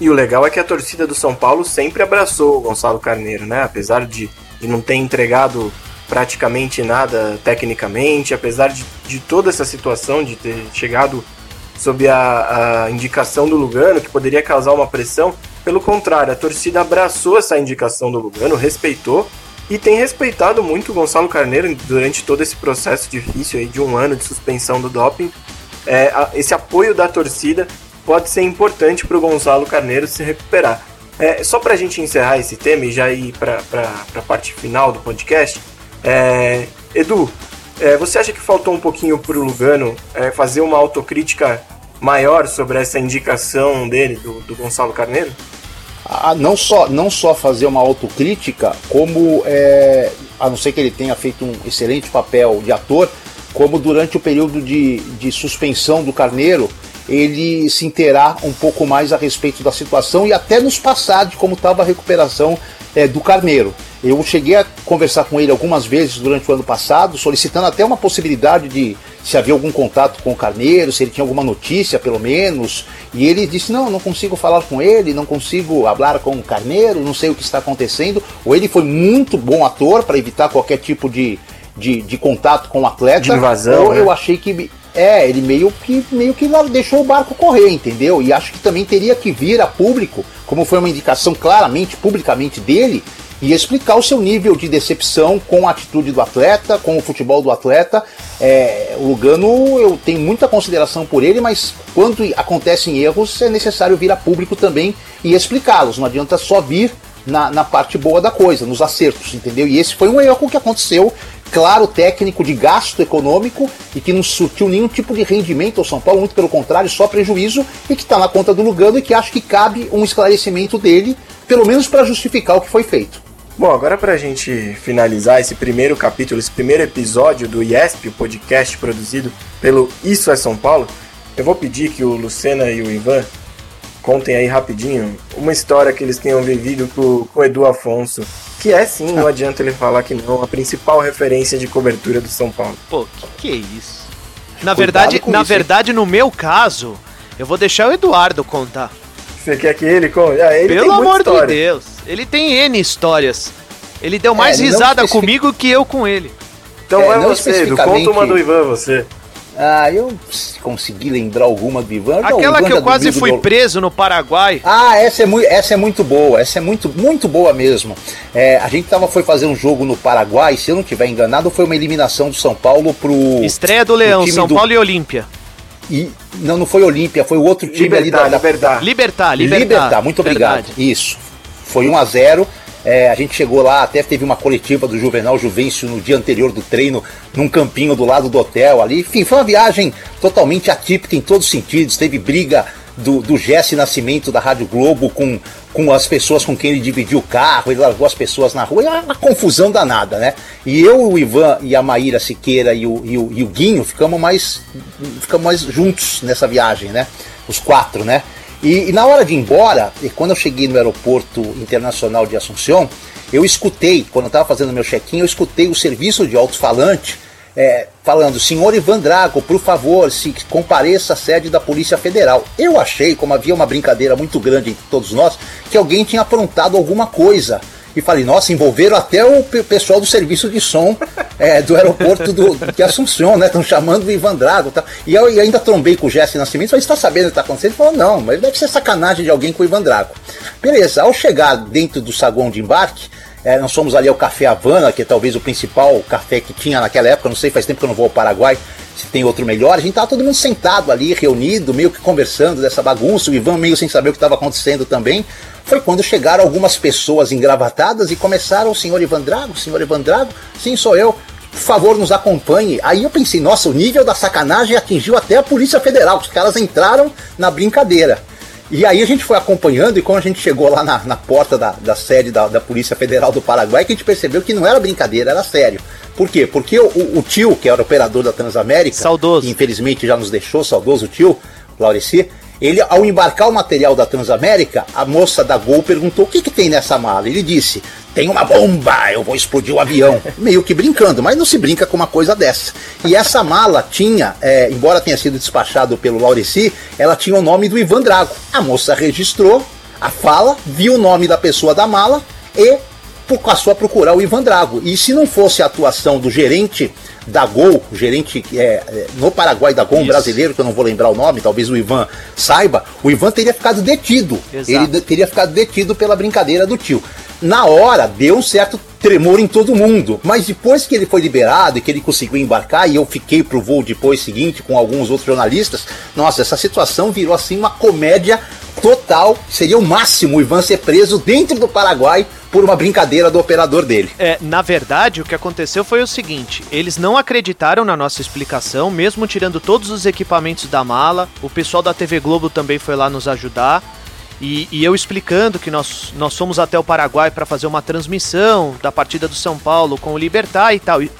E o legal é que a torcida do São Paulo sempre abraçou o Gonçalo Carneiro, né? Apesar de, não ter entregado praticamente nada tecnicamente, apesar de, de toda essa situação de ter chegado sob a, a indicação do Lugano, que poderia causar uma pressão. Pelo contrário, a torcida abraçou essa indicação do Lugano, respeitou e tem respeitado muito o Gonçalo Carneiro durante todo esse processo difícil aí de um ano de suspensão do doping. É, esse apoio da torcida pode ser importante para o Gonçalo Carneiro se recuperar. É, só para a gente encerrar esse tema e já ir para a parte final do podcast, é, Edu, é, você acha que faltou um pouquinho para o Lugano é, fazer uma autocrítica maior sobre essa indicação dele, do, do Gonçalo Carneiro? Ah, não, só, não só fazer uma autocrítica, como, é, a não ser que ele tenha feito um excelente papel de ator, como durante o período de, de suspensão do Carneiro, ele se inteirar um pouco mais a respeito da situação e até nos passar de como estava a recuperação é, do Carneiro. Eu cheguei a conversar com ele algumas vezes durante o ano passado, solicitando até uma possibilidade de se havia algum contato com o Carneiro, se ele tinha alguma notícia, pelo menos. E ele disse: Não, não consigo falar com ele, não consigo falar com o Carneiro, não sei o que está acontecendo. Ou ele foi muito bom ator para evitar qualquer tipo de, de, de, contato com o atleta. De invasão. Ou né? eu achei que. É, ele meio que, meio que deixou o barco correr, entendeu? E acho que também teria que vir a público, como foi uma indicação claramente, publicamente dele, e explicar o seu nível de decepção com a atitude do atleta, com o futebol do atleta. É, o Lugano, eu tenho muita consideração por ele, mas quando acontecem erros, é necessário vir a público também e explicá-los. Não adianta só vir na, na, parte boa da coisa, nos acertos, entendeu? E esse foi um erro que aconteceu, claro, técnico de gasto econômico e que não surtiu nenhum tipo de rendimento ao São Paulo, muito pelo contrário, só prejuízo e que está na conta do Lugano e que acho que cabe um esclarecimento dele, pelo menos para justificar o que foi feito. Bom, agora para a gente finalizar esse primeiro capítulo, esse primeiro episódio do IESP, o podcast produzido pelo Isso é São Paulo, eu vou pedir que o Lucena e o Ivan contem aí rapidinho uma história que eles tenham vivido com, com o Edu Afonso, que é sim, não adianta ele falar que não, a principal referência de cobertura do São Paulo. Pô, que que é isso? Na verdade, na isso, verdade, no meu caso, eu vou deixar o Eduardo contar. Você quer que ele conte? Ah, ele Pelo amor história. de Deus. Ele tem N histórias. Ele deu mais é, risada especific... comigo que eu com ele. Então é, vai você, Edu. Conta uma do Ivan, você. Ah, eu consegui lembrar alguma do Ivan. Aquela que eu quase fui do... preso no Paraguai. Ah, essa é, muito, essa é muito boa, essa é muito, muito boa mesmo. É, a gente tava, foi fazer um jogo no Paraguai, se eu não tiver enganado, foi uma eliminação do São Paulo pro. Estreia do Leão, São do... Paulo e Olímpia. E, não, não foi Olímpia, foi o outro time Libertar, ali da. Libertar. Libertar, Libertar. Libertar, muito obrigado. Verdade. Isso. Foi 1 a 0 é, a gente chegou lá, até teve uma coletiva do Juvenal Juvencio no dia anterior do treino, num campinho do lado do hotel ali. Enfim, foi uma viagem totalmente atípica em todos os sentidos. Teve briga do, do Jesse Nascimento da Rádio Globo com, com as pessoas com quem ele dividiu o carro, ele largou as pessoas na rua, e uma confusão danada, né? E eu, o Ivan e a Maíra Siqueira e o, e o, e o Guinho ficamos mais, ficamos mais juntos nessa viagem, né? Os quatro, né? E, e, na hora de ir embora, e quando eu cheguei no aeroporto internacional de Assunção, eu escutei, quando eu estava fazendo meu check-in, eu escutei o serviço de alto-falante é, falando, senhor Ivan Drago, por favor, se compareça à sede da Polícia Federal. Eu achei, como havia uma brincadeira muito grande entre todos nós, que alguém tinha aprontado alguma coisa e falei, nossa, envolveram até o pessoal do serviço de som é, do aeroporto do, de Assunção, né? Estão chamando o Ivan Drago. Tá? E eu e ainda trombei com o Jesse Nascimento, falei, está sabendo o que está acontecendo? Ele falou, não, mas deve ser sacanagem de alguém com o Ivan Drago. Beleza, ao chegar dentro do saguão de embarque, é, nós fomos ali ao Café Havana, que é talvez o principal café que tinha naquela época, não sei, faz tempo que eu não vou ao Paraguai, se tem outro melhor. A gente tava todo mundo sentado ali, reunido, meio que conversando dessa bagunça, o Ivan meio sem saber o que estava acontecendo também foi quando chegaram algumas pessoas engravatadas e começaram, o senhor Ivan Drago, senhor Ivan Drago, sim, sou eu, por favor, nos acompanhe. Aí eu pensei, nossa, o nível da sacanagem atingiu até a Polícia Federal, os caras entraram na brincadeira. E aí a gente foi acompanhando e quando a gente chegou lá na, na porta da, da sede da, da, Polícia Federal do Paraguai, que a gente percebeu que não era brincadeira, era sério. Por quê? Porque o, o tio, que era operador da Transamérica, saudoso. que infelizmente já nos deixou, saudoso tio, Laureci, ele, ao embarcar o material da Transamérica, a moça da Gol perguntou o que, que tem nessa mala. Ele disse: tem uma bomba, eu vou explodir o avião. Meio que brincando, mas não se brinca com uma coisa dessa. E essa mala tinha, é, embora tenha sido despachado pelo Laureci, ela tinha o nome do Ivan Drago. A moça registrou a fala, viu o nome da pessoa da mala e passou a procurar o Ivan Drago. E se não fosse a atuação do gerente da Gol, gerente é, é, no Paraguai da Gol, um brasileiro, que eu não vou lembrar o nome, talvez o Ivan saiba, o Ivan teria ficado detido. Exato. Ele teria ficado detido pela brincadeira do tio. Na hora, deu um certo tremor em todo mundo. Mas depois que ele foi liberado e que ele conseguiu embarcar, e eu fiquei pro voo depois seguinte com alguns outros jornalistas, nossa, essa situação virou assim uma comédia total. Seria o máximo o Ivan ser preso dentro do Paraguai por uma brincadeira do operador dele. É, na verdade, o que aconteceu foi o seguinte: eles não acreditaram na nossa explicação, mesmo tirando todos os equipamentos da mala. O pessoal da TV Globo também foi lá nos ajudar. E, e eu explicando que nós, nós fomos até o Paraguai para fazer uma transmissão da partida do São Paulo com o Libertar e tal. E,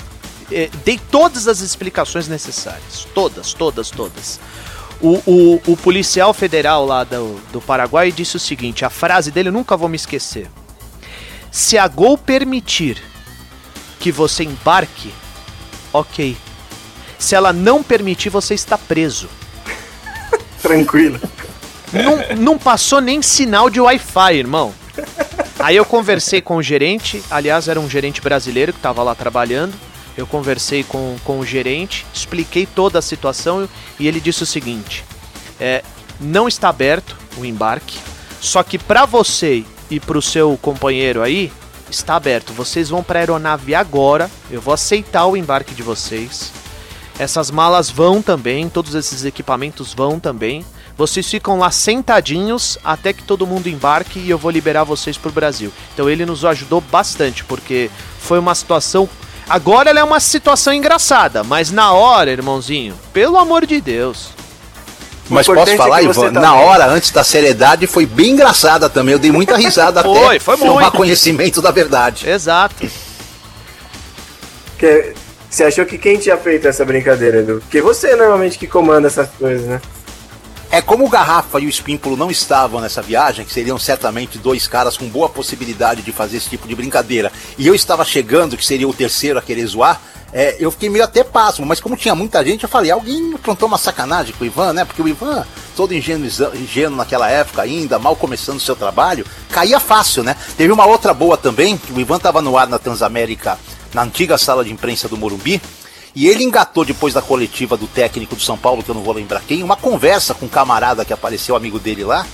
é, dei todas as explicações necessárias. Todas, todas, todas. O, o, o policial federal lá do, do Paraguai disse o seguinte: a frase dele eu nunca vou me esquecer. Se a Gol permitir que você embarque, ok. Se ela não permitir, você está preso. Tranquilo. Não, não passou nem sinal de Wi-Fi, irmão. Aí eu conversei com o gerente, aliás, era um gerente brasileiro que estava lá trabalhando. Eu conversei com, com o gerente, expliquei toda a situação e ele disse o seguinte: é, não está aberto o embarque, só que para você e para o seu companheiro aí, está aberto. Vocês vão para a aeronave agora. Eu vou aceitar o embarque de vocês. Essas malas vão também, todos esses equipamentos vão também. Vocês ficam lá sentadinhos até que todo mundo embarque e eu vou liberar vocês para o Brasil. Então ele nos ajudou bastante porque foi uma situação. Agora ela é uma situação engraçada, mas na hora, irmãozinho, pelo amor de Deus. Mas posso falar, é Ivan, na hora, antes da seriedade, foi bem engraçada também. Eu dei muita risada foi, até. Foi, foi muito. conhecimento da verdade. Exato. Que, você achou que quem tinha feito essa brincadeira, Edu? Porque você é normalmente que comanda essas coisas, né? É como o Garrafa e o Espímpolo não estavam nessa viagem, que seriam certamente dois caras com boa possibilidade de fazer esse tipo de brincadeira, e eu estava chegando, que seria o terceiro a querer zoar, é, eu fiquei meio até pasmo, mas como tinha muita gente, eu falei, alguém plantou uma sacanagem com o Ivan, né? Porque o Ivan, todo ingênuo, ingênuo naquela época ainda, mal começando o seu trabalho, caía fácil, né? Teve uma outra boa também, que o Ivan estava no ar na Transamérica, na antiga sala de imprensa do Morumbi, e ele engatou depois da coletiva do técnico do São Paulo, que eu não vou lembrar quem, uma conversa com um camarada que apareceu, amigo dele lá,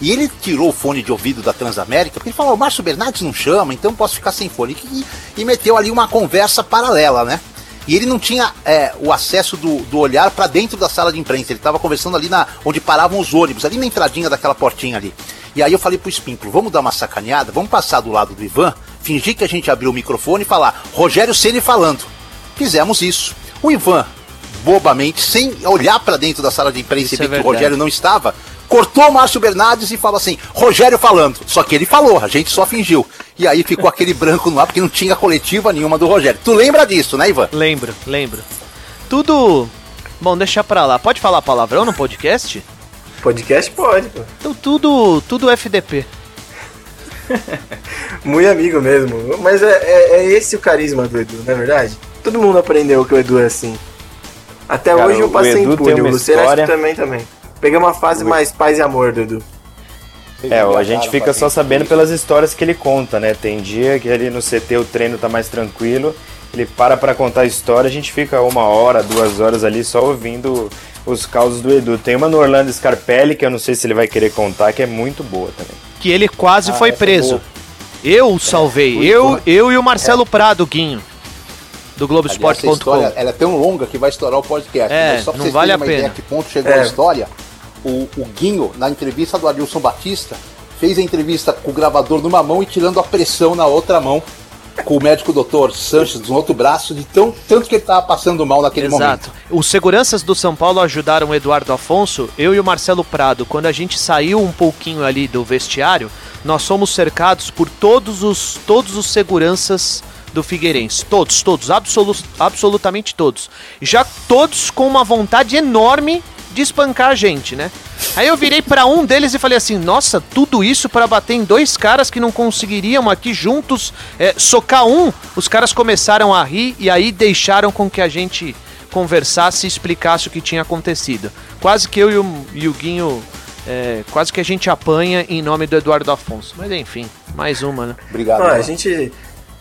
e ele tirou o fone de ouvido da Transamérica, porque ele falou, o Márcio Bernardes não chama, então posso ficar sem fone. E, e meteu ali uma conversa paralela, né? E ele não tinha é, o acesso do, do olhar para dentro da sala de imprensa. Ele estava conversando ali na onde paravam os ônibus, ali na entradinha daquela portinha ali. E aí eu falei pro Espímpolo, vamos dar uma sacaneada, vamos passar do lado do Ivan, fingir que a gente abriu o microfone e falar, Rogério Ceni falando. Fizemos isso. O Ivan, bobamente, sem olhar para dentro da sala de imprensa e ver é que o Rogério não estava, cortou o Márcio Bernardes e falou assim: Rogério falando. Só que ele falou, a gente só fingiu. E aí ficou aquele branco no ar, porque não tinha coletiva nenhuma do Rogério. Tu lembra disso, né, Ivan? Lembro, lembro. Tudo. Bom, deixa pra lá. Pode falar palavrão no podcast? Podcast pode, pô. Então tudo, tudo FDP. Muito amigo mesmo. Mas é, é, é, esse o carisma do Edu, não é verdade? Todo mundo aprendeu que o Edu é assim. Até Cara, hoje eu passei impune, o Luciano história... também também. Peguei uma fase mais paz e amor, Dudu. É, a gente fica só sabendo pelas histórias que ele conta, né? Tem dia que ali no CT o treino tá mais tranquilo, ele para pra contar a história, a gente fica uma hora, duas horas ali só ouvindo os causos do Edu. Tem uma no Orlando Scarpelli, que eu não sei se ele vai querer contar, que é muito boa também. Que ele quase ah, foi preso. É eu o salvei, é, eu, eu e o Marcelo é. Prado, Guinho do Globoesporte.com. Ela é tão longa que vai estourar o podcast. É, só pra não vale a pena. Ideia que ponto chegou é. a história o, o Guinho, na entrevista do Adilson Batista, fez a entrevista com o gravador numa mão e tirando a pressão na outra mão com o médico doutor Sanches no outro braço, de tão, tanto que ele estava passando mal naquele Exato. momento. Os seguranças do São Paulo ajudaram o Eduardo Afonso, eu e o Marcelo Prado. Quando a gente saiu um pouquinho ali do vestiário, nós fomos cercados por todos os, todos os seguranças do Figueirense. Todos, todos, absolu absolutamente todos. Já todos com uma vontade enorme de espancar a gente, né? Aí eu virei para um deles e falei assim: Nossa, tudo isso para bater em dois caras que não conseguiriam aqui juntos é, socar um. Os caras começaram a rir e aí deixaram com que a gente conversasse e explicasse o que tinha acontecido. Quase que eu e o, e o Guinho. É, quase que a gente apanha em nome do Eduardo Afonso. Mas enfim, mais uma, né? Obrigado. Ah, a gente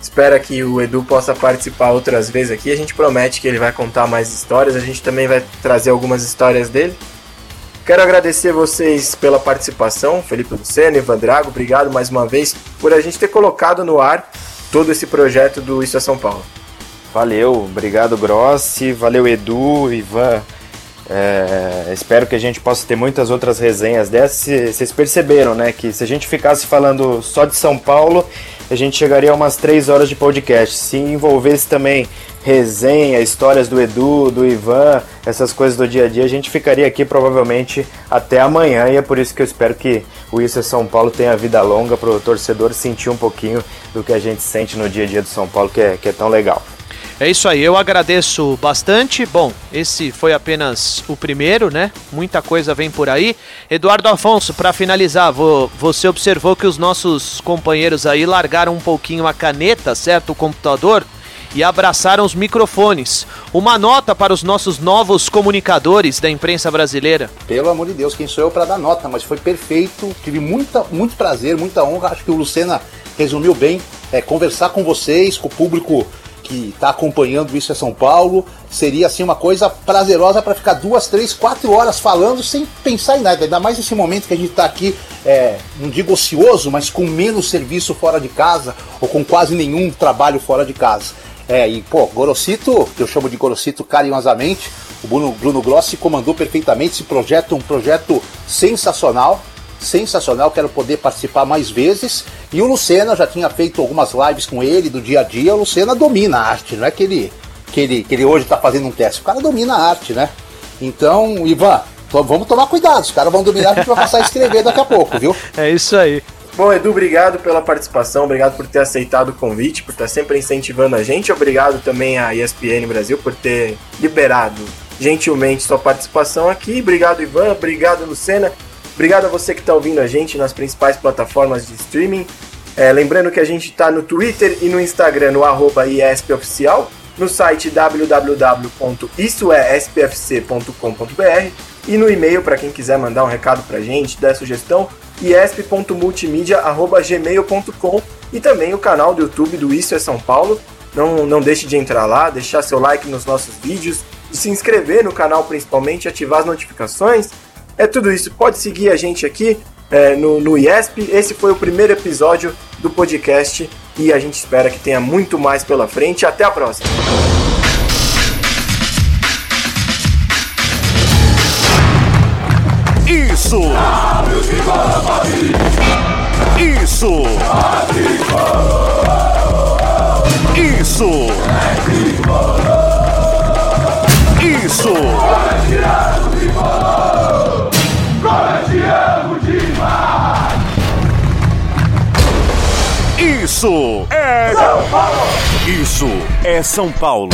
espera que o Edu possa participar outras vezes aqui. A gente promete que ele vai contar mais histórias. A gente também vai trazer algumas histórias dele. Quero agradecer vocês pela participação, Felipe Luceno, Ivan Drago, obrigado mais uma vez por a gente ter colocado no ar todo esse projeto do Isso é São Paulo. Valeu, obrigado Grossi, valeu Edu, Ivan. É, espero que a gente possa ter muitas outras resenhas dessas. Cê- Vocês perceberam, né? Que se a gente ficasse falando só de São Paulo, a gente chegaria a umas 3 horas de podcast. Se envolvesse também resenha, histórias do Edu, do Ivan, essas coisas do dia a dia, a gente ficaria aqui provavelmente até amanhã. E é por isso que eu espero que o Isso é São Paulo tenha vida longa para o torcedor sentir um pouquinho do que a gente sente no dia a dia do São Paulo, que é, que é tão legal. É isso aí, eu agradeço bastante. Bom, esse foi apenas o primeiro, né? Muita coisa vem por aí. Eduardo Afonso, para finalizar, vo- você observou que os nossos companheiros aí largaram um pouquinho a caneta, certo? O computador e abraçaram os microfones. Uma nota para os nossos novos comunicadores da imprensa brasileira. Pelo amor de Deus, quem sou eu para dar nota, mas foi perfeito. Tive muita, muito prazer, muita honra. Acho que o Lucena resumiu bem. É, conversar com vocês, com o público que está acompanhando isso é São Paulo, seria assim uma coisa prazerosa para ficar duas, três, quatro horas falando sem pensar em nada. Ainda mais nesse momento que a gente está aqui, é, não digo ocioso, mas com menos serviço fora de casa ou com quase nenhum trabalho fora de casa. É, e pô, Gorosito, que eu chamo de Gorosito carinhosamente, o Bruno, Bruno Grossi comandou perfeitamente esse projeto, um projeto sensacional, sensacional, quero poder participar mais vezes. E o Lucena já tinha feito algumas lives com ele do dia a dia, o Lucena domina a arte, não é que ele, que ele, que ele hoje está fazendo um teste, o cara domina a arte, né? Então, Ivan, to- vamos tomar cuidado, os caras vão dominar, a gente vai passar a escrever daqui a pouco, viu? É isso aí. Bom, Edu, obrigado pela participação, obrigado por ter aceitado o convite, por estar sempre incentivando a gente. Obrigado também à ESPN Brasil por ter liberado gentilmente sua participação aqui. Obrigado, Ivan, obrigado, Lucena. Obrigado a você que está ouvindo a gente nas principais plataformas de streaming. É, lembrando que a gente está no Twitter e no Instagram, no arroba no site www.issoespfc.com.br e no e-mail para quem quiser mandar um recado para a gente, dar sugestão, iesp.multimedia.gmail.com e também o canal do YouTube do Isso é São Paulo. Não, não deixe de entrar lá, deixar seu like nos nossos vídeos, de se inscrever no canal principalmente, ativar as notificações. É tudo isso. Pode seguir a gente aqui é, no, no IESP. Esse foi o primeiro episódio do podcast e a gente espera que tenha muito mais pela frente. Até a próxima. Isso! Isso! Isso! Isso! Isso é São Paulo! Isso é São Paulo!